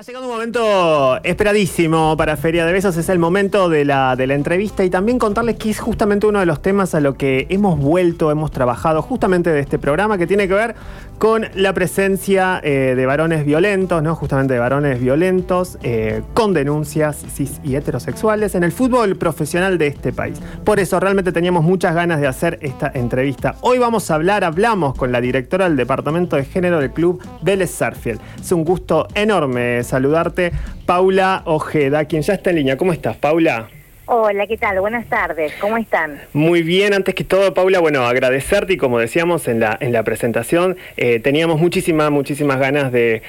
Ha llegado un momento esperadísimo para Feria de Besos, es el momento de la, entrevista y también contarles que es justamente uno de los temas a lo que hemos vuelto, hemos trabajado justamente de este programa que tiene que ver con la presencia eh, de varones violentos, ¿no? justamente de varones violentos eh, con denuncias cis y heterosexuales en el fútbol profesional de este país. Por eso realmente teníamos muchas ganas de hacer esta entrevista. Hoy vamos a hablar, hablamos con la directora del Departamento de Género del Club Vélez Sarfield. Es un gusto enorme saludarte, Paula Ojeda, quien ya está en línea. ¿Cómo estás, Paula? Hola, ¿qué tal? Buenas tardes, ¿cómo están? Muy bien, antes que todo, Paula, bueno, agradecerte y como decíamos en la, en la presentación, eh, teníamos muchísimas, muchísimas ganas de,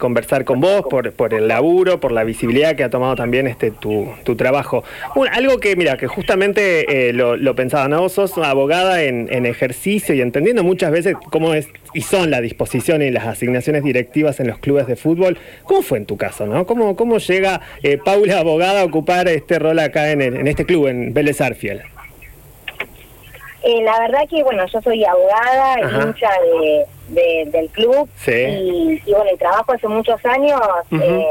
conversar con vos por, por, el laburo, por la visibilidad que ha tomado también este tu, trabajo. algo que, mira, que justamente eh, lo, pensaba, ¿no? Vos sos abogada en, en ejercicio y entendiendo muchas veces cómo es y son la disposición y las asignaciones directivas en los clubes de fútbol. ¿Cómo fue en tu caso, no? ¿Cómo, cómo llega eh, Paula, abogada, a ocupar este rol acá en, en este club, en Vélez Arfiel? Eh, la verdad que, bueno, yo soy abogada, hincha de, del club sí. y, y, bueno, trabajo hace muchos años. eh,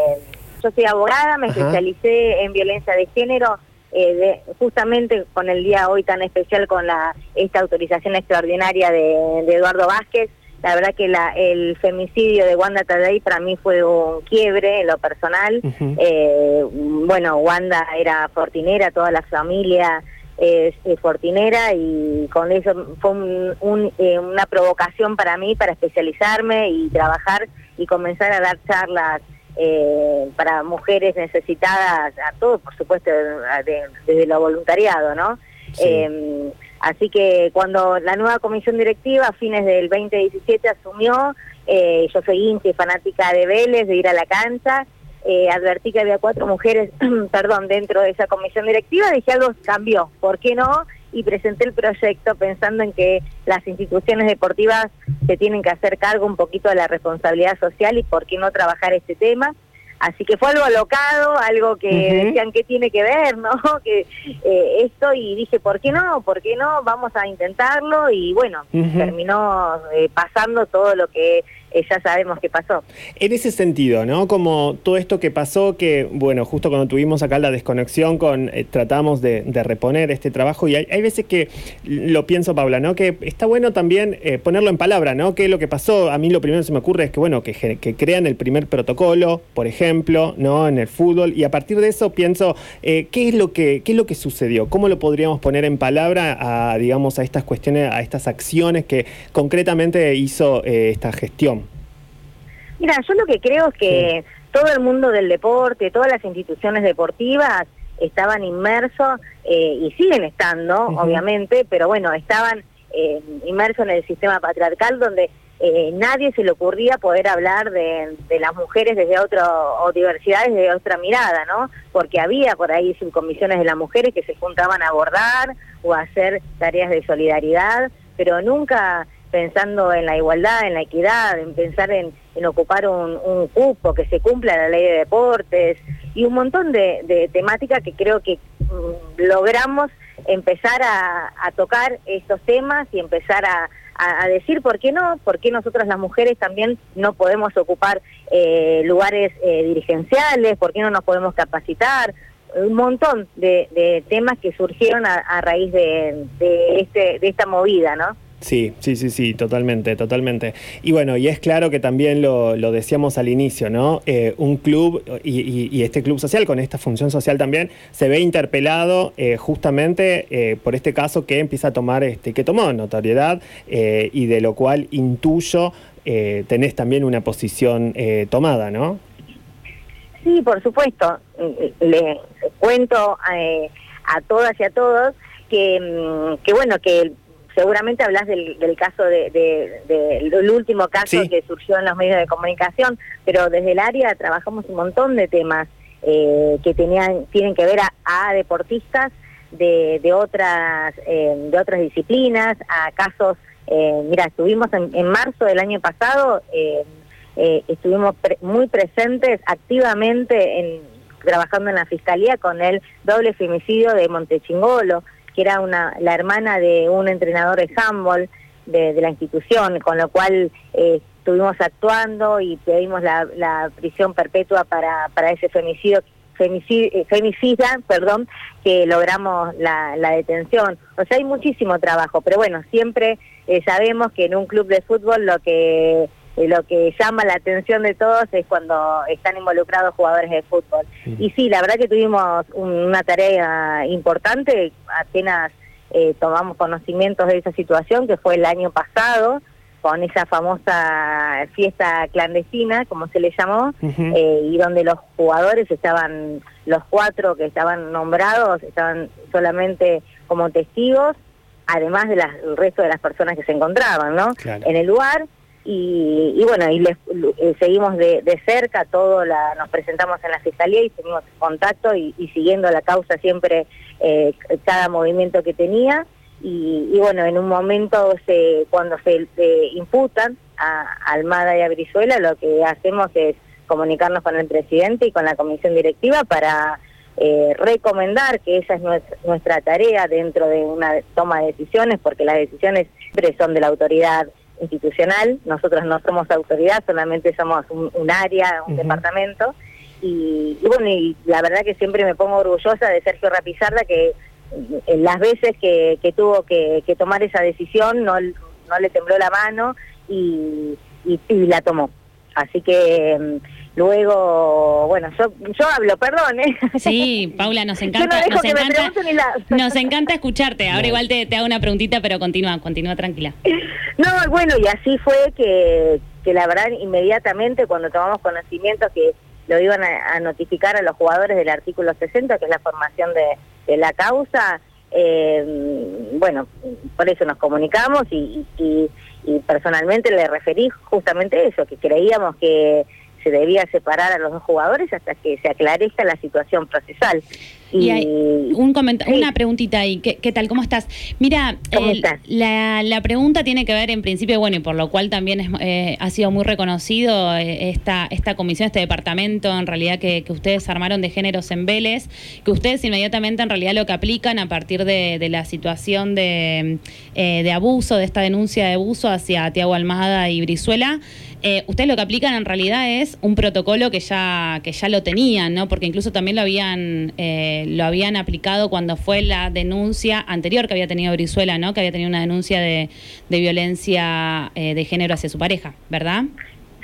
yo soy abogada, me especialicé en violencia de género eh, justamente con el día hoy tan especial con la esta autorización extraordinaria de, Eduardo Vázquez, la verdad que la, el femicidio de Wanda Tadei para mí fue un quiebre en lo personal. eh, bueno, Wanda era fortinera, toda la familia es, fortinera y con eso fue un, eh, una provocación para mí para especializarme y trabajar y comenzar a dar charlas eh, para mujeres necesitadas, a todo, por supuesto, desde lo voluntariado, ¿no? Así que cuando la nueva comisión directiva, a fines del 2017, asumió, eh, yo soy hincha y fanática de Vélez, de ir a la cancha, eh, advertí que había cuatro mujeres, perdón, dentro de esa comisión directiva, dije algo cambió, ¿por qué no? Y presenté el proyecto pensando en que las instituciones deportivas se tienen que hacer cargo un poquito de la responsabilidad social y por qué no trabajar este tema. Así que fue algo alocado, algo que decían que tiene que ver, ¿no? Que eh, esto y dije, ¿por qué no? ¿Por qué no? Vamos a intentarlo y bueno, terminó eh, pasando todo lo que eh, ya sabemos que pasó. En ese sentido, ¿no? Como todo esto que pasó, que bueno, justo cuando tuvimos acá la desconexión con, tratamos de, reponer este trabajo y hay, hay, veces que lo pienso, Paula, ¿no? Que está bueno también ponerlo en palabra, ¿no? Que lo que pasó, a mí lo primero que se me ocurre es que, bueno, que, que crean el primer protocolo, por ejemplo, ejemplo, ¿no? En el fútbol. Y a partir de eso pienso, eh, ¿qué, es lo que, ¿qué es lo que sucedió? ¿Cómo lo podríamos poner en palabra a, digamos, a estas cuestiones, a estas acciones que concretamente hizo eh, esta gestión? Mira, yo lo que creo es que todo el mundo del deporte, todas las instituciones deportivas estaban inmersos eh, y siguen estando, obviamente, pero bueno, estaban inmersos en el sistema patriarcal donde eh, nadie se le ocurría poder hablar de, las mujeres desde otro, o diversidades desde otra mirada, ¿no? Porque había por ahí subcomisiones de las mujeres que se juntaban a abordar o a hacer tareas de solidaridad, pero nunca pensando en la igualdad, en la equidad, en pensar en, ocupar un, cupo, que se cumpla la ley de deportes y un montón de, temáticas que creo que logramos empezar a tocar estos temas y empezar a, a, decir por qué no, por qué nosotras las mujeres también no podemos ocupar eh, lugares eh, dirigenciales, por qué no nos podemos capacitar, un montón de, temas que surgieron a, raíz de, de, este, de esta movida, ¿no? Sí, sí, sí, sí, totalmente, totalmente. Y bueno, y es claro que también lo, decíamos al inicio, ¿no? Eh, un club y, este club social, con esta función social también, se ve interpelado eh, justamente eh, por este caso que empieza a tomar, este, que tomó notoriedad y de lo cual intuyo tenés también una posición tomada, ¿no? Sí, por supuesto. Le cuento a todas y a todos que, mm, que bueno, que seguramente hablas del, caso de, del último caso que surgió en los medios de comunicación, pero desde el área trabajamos un montón de temas eh, que tenían tienen que ver a, deportistas de, de otras eh, de otras disciplinas, a casos. Eh, mira, estuvimos en, marzo del año pasado, estuvimos muy presentes activamente en trabajando en la fiscalía con el doble femicidio de Montechingolo que era una, la hermana de un entrenador de handball de, la institución, con lo cual eh, estuvimos actuando y pedimos la, prisión perpetua para, para ese femicidio eh, femicida, perdón, que logramos la, la, detención. O sea, hay muchísimo trabajo, pero bueno, siempre eh, sabemos que en un club de fútbol lo que eh, lo que llama la atención de todos es cuando están involucrados jugadores de fútbol. Y sí, la verdad que tuvimos una tarea importante, apenas tomamos conocimientos de esa situación, que fue el año pasado, con esa famosa fiesta clandestina, como se le llamó, eh, y donde los jugadores estaban, los cuatro que estaban nombrados, estaban solamente como testigos, además del resto de las personas que se encontraban, ¿no? En el lugar. Y, bueno, y les, eh, seguimos de, cerca, todo nos presentamos en la fiscalía y seguimos en contacto y, siguiendo la causa siempre eh, cada movimiento que tenía. Y, bueno, en un momento se, cuando se, imputan a Almada y a Brizuela, lo que hacemos es comunicarnos con el presidente y con la comisión directiva para eh, recomendar que esa es nuestra, tarea dentro de una toma de decisiones, porque las decisiones siempre son de la autoridad institucional, nosotros no somos autoridad, solamente somos un, área, un departamento, y, y, bueno, y la verdad que siempre me pongo orgullosa de Sergio Rapizarda, que las veces que, que tuvo que, que, tomar esa decisión no, no le tembló la mano y, y, la tomó. Así que mm, luego, bueno, yo, yo hablo, perdón. ¿eh? Sí, Paula, nos encanta, nos, encanta nos encanta escucharte. Ahora igual te, te, hago una preguntita, pero continúa, continúa tranquila. No, bueno, y así fue que, que la verdad inmediatamente cuando tomamos conocimiento que lo iban a, notificar a los jugadores del artículo 60, que es la formación de, la causa. Eh, bueno, por eso nos comunicamos y, y, personalmente le referí justamente eso, que creíamos que se debía separar a los dos jugadores hasta que se aclarezca la situación procesal. Y, hay un una preguntita ahí, ¿Qué, tal? ¿Cómo estás? Mira, La, la, pregunta tiene que ver en principio, bueno, y por lo cual también es, eh, ha sido muy reconocido eh, esta, esta comisión, este departamento en realidad que, que, ustedes armaron de géneros en Vélez, que ustedes inmediatamente en realidad lo que aplican a partir de, de la situación de, eh, de abuso, de esta denuncia de abuso hacia Tiago Almada y Brizuela, eh, ustedes lo que aplican en realidad es un protocolo que ya, que ya lo tenían, ¿no? Porque incluso también lo habían, eh, lo habían aplicado cuando fue la denuncia anterior que había tenido Brizuela, ¿no? Que había tenido una denuncia de, de violencia eh, de género hacia su pareja, ¿verdad?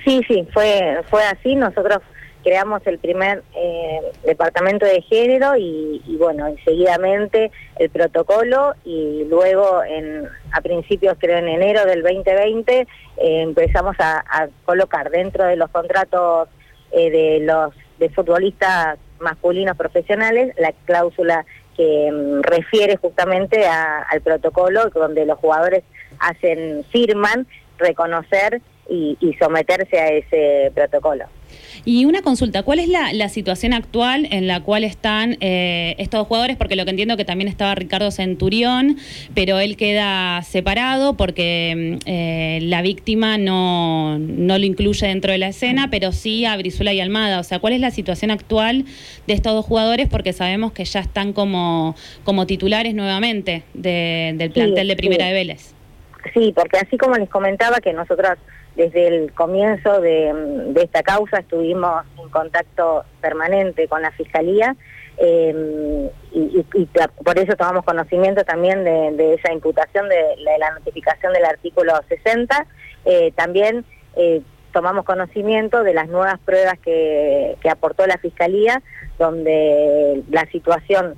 Sí, sí, fue, fue así. Nosotros creamos el primer eh, departamento de género y, bueno, enseguidamente el protocolo y luego en, a principios, creo en enero del 2020, eh, empezamos a, colocar dentro de los contratos eh, de los futbolistas masculinos profesionales la cláusula que mm, refiere justamente al protocolo donde los jugadores hacen firman reconocer y someterse a ese protocolo. Y una consulta, ¿cuál es la, situación actual en la cual están eh, estos jugadores? Porque lo que entiendo que también estaba Ricardo Centurión, pero él queda separado porque mm, eh, la víctima no, no lo incluye dentro de la escena, pero sí a Brizuela y Almada. O sea, ¿cuál es la situación actual de estos dos jugadores? Porque sabemos que ya están como, como titulares nuevamente del plantel de Primera de Vélez. Sí, porque así como les comentaba que nosotros desde el comienzo de, esta causa estuvimos en contacto permanente con la Fiscalía eh, y, por eso tomamos conocimiento también de, esa imputación de, la notificación del artículo 60. Eh, también eh, tomamos conocimiento de las nuevas pruebas que, aportó la Fiscalía, donde la situación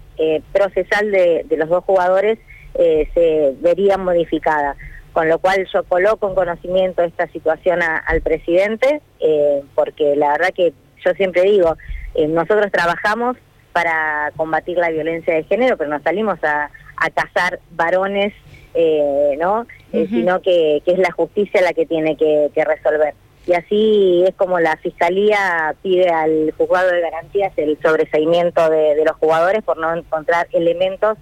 procesal de, los dos jugadores se vería modificada con lo cual yo coloco en conocimiento esta situación al presidente, eh, porque la verdad que yo siempre digo, eh, nosotros trabajamos para combatir la violencia de género, pero no salimos a, cazar varones, eh, ¿no? sino que, es la justicia la que tiene que, resolver. Y así es como la Fiscalía pide al juzgado de garantías el sobreseimiento de, de los jugadores por no encontrar elementos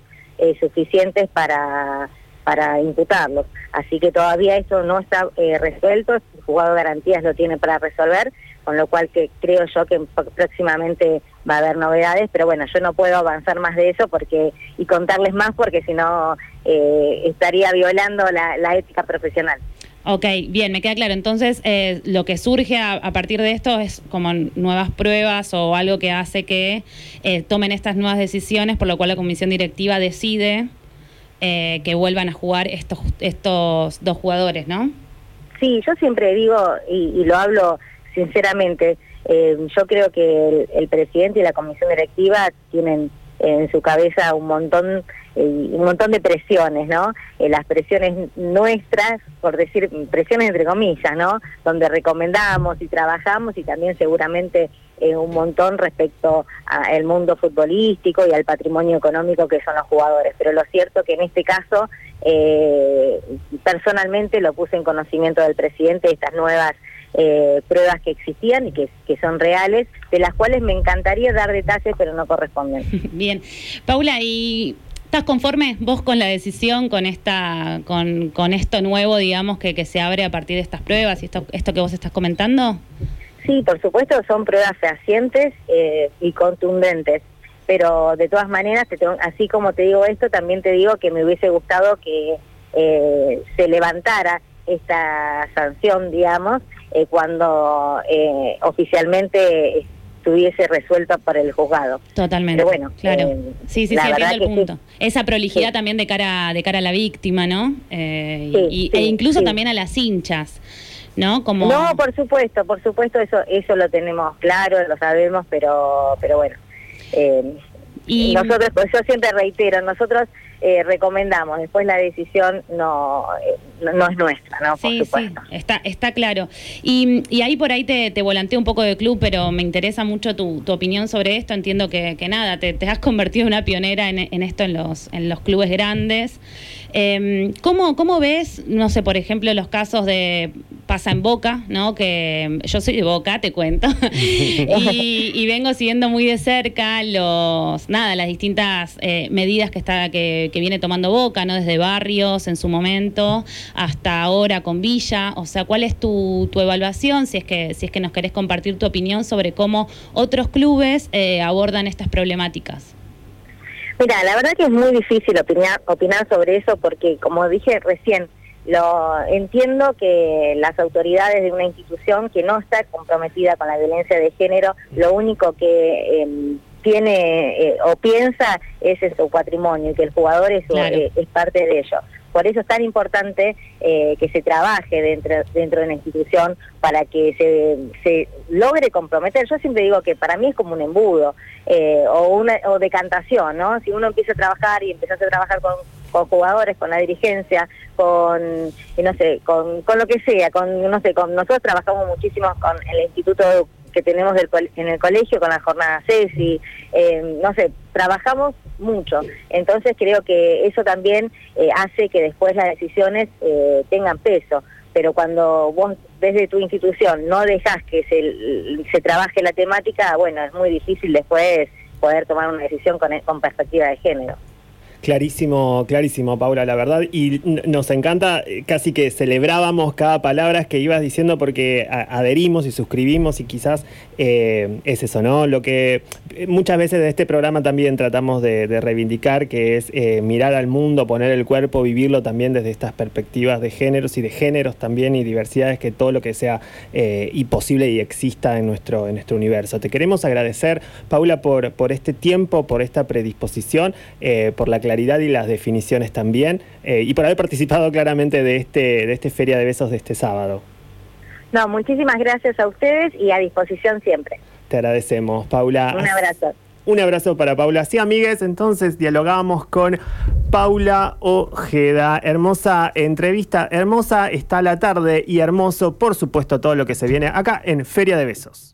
suficientes para para imputarlos. Así que todavía eso no está eh, resuelto, el juzgado de garantías lo tiene para resolver, con lo cual que creo yo que próximamente va a haber novedades, pero bueno, yo no puedo avanzar más de eso porque y contarles más porque si no eh, estaría violando la, ética profesional. Ok, bien, me queda claro. Entonces, eh, lo que surge a, partir de esto es como nuevas pruebas o algo que hace que eh, tomen estas nuevas decisiones, por lo cual la comisión directiva decide eh, que vuelvan a jugar estos, estos dos jugadores, ¿no? Sí, yo siempre digo, y, lo hablo sinceramente, yo creo que el presidente y la comisión directiva tienen en su cabeza un montón un montón de presiones, ¿no? Eh, las presiones nuestras, por decir presiones entre comillas, ¿no? Donde recomendamos y trabajamos y también seguramente eh, un montón respecto al mundo futbolístico y al patrimonio económico que son los jugadores. Pero lo cierto que en este caso, eh, personalmente lo puse en conocimiento del presidente estas nuevas pruebas que existían y que, que, son reales, de las cuales me encantaría dar detalles, pero no corresponden. Bien. Paula, y ¿Estás conforme vos con la decisión, con esta, con, con esto nuevo, digamos, que, que se abre a partir de estas pruebas y esto, esto que vos estás comentando? Sí, por supuesto, son pruebas fehacientes eh, y contundentes. Pero de todas maneras, así como te digo esto, también te digo que me hubiese gustado que eh, se levantara esta sanción, digamos, eh, cuando oficialmente estuviese resuelta para el juzgado. Totalmente. Pero bueno, claro. Eh, sí, sí, sí, entiendo el punto. Esa prolijidad también de cara, de cara a la víctima, ¿no? Eh, y, e incluso también a las hinchas. ¿No? Como... No, por supuesto, por supuesto, eso eso lo tenemos claro, lo sabemos, pero pero bueno. Eh, y nosotros, pues yo siempre reitero, nosotros eh, recomendamos. Después la decisión no, eh, no, es nuestra, ¿no? Por supuesto. Sí, está, está claro. Y, y ahí por ahí te, te volanteé un poco de club, pero me interesa mucho tu, tu opinión sobre esto. Entiendo que, que nada, te, te, has convertido en una pionera en, en, esto en los, en los clubes grandes. Eh, ¿cómo, ¿Cómo ves, no sé, por ejemplo, los casos de pasa en Boca, ¿no? Que yo soy de Boca, te cuento, y, y, vengo siguiendo muy de cerca los, nada, las distintas eh, medidas que está que, que viene tomando Boca, ¿no? Desde barrios en su momento hasta ahora con Villa. O sea, ¿cuál es tu, tu evaluación? Si es, que, si es que nos querés compartir tu opinión sobre cómo otros clubes eh, abordan estas problemáticas. Mira, la verdad que es muy difícil opinar, opinar sobre eso porque, como dije recién, lo entiendo que las autoridades de una institución que no está comprometida con la violencia de género, lo único que em, tiene eh, o piensa es su patrimonio y que el jugador es, eh, es parte de ello. Por eso es tan importante eh, que se trabaje dentro, dentro de una institución para que se, se logre comprometer. Yo siempre digo que para mí es como un embudo o una o decantación, ¿no? Si uno empieza a trabajar y empieza a trabajar con, con jugadores, con la dirigencia, con, no sé, con, lo que sea, con, no sé, con nosotros trabajamos muchísimo con el Instituto que tenemos en el colegio con la jornada CESI, eh, no sé, trabajamos mucho. Entonces creo que eso también eh, hace que después las decisiones eh, tengan peso. Pero cuando vos desde tu institución no dejas que se, trabaje la temática, bueno, es muy difícil después poder tomar una decisión con perspectiva de género. Clarísimo, clarísimo, Paula, la verdad. Y nos encanta, eh, casi que celebrábamos cada palabra que ibas diciendo porque adherimos y suscribimos y quizás eh, es eso, ¿no? Lo que eh, muchas veces de este programa también tratamos de, reivindicar, que es mirar al mundo, poner el cuerpo, vivirlo también desde estas perspectivas de géneros y de géneros también y diversidades, que todo lo que sea y posible y exista en nuestro, en nuestro universo. Te queremos agradecer, Paula, por, por este tiempo, por esta predisposición, por la claridad y las definiciones también, eh, y por haber participado claramente de este, de este Feria de Besos de este sábado. No, muchísimas gracias a ustedes y a disposición siempre. Te agradecemos, Paula. Un abrazo. Un abrazo para Paula. Sí, amigues, entonces dialogamos con Paula Ojeda. Hermosa entrevista, hermosa está la tarde y hermoso, por supuesto, todo lo que se viene acá en Feria de Besos.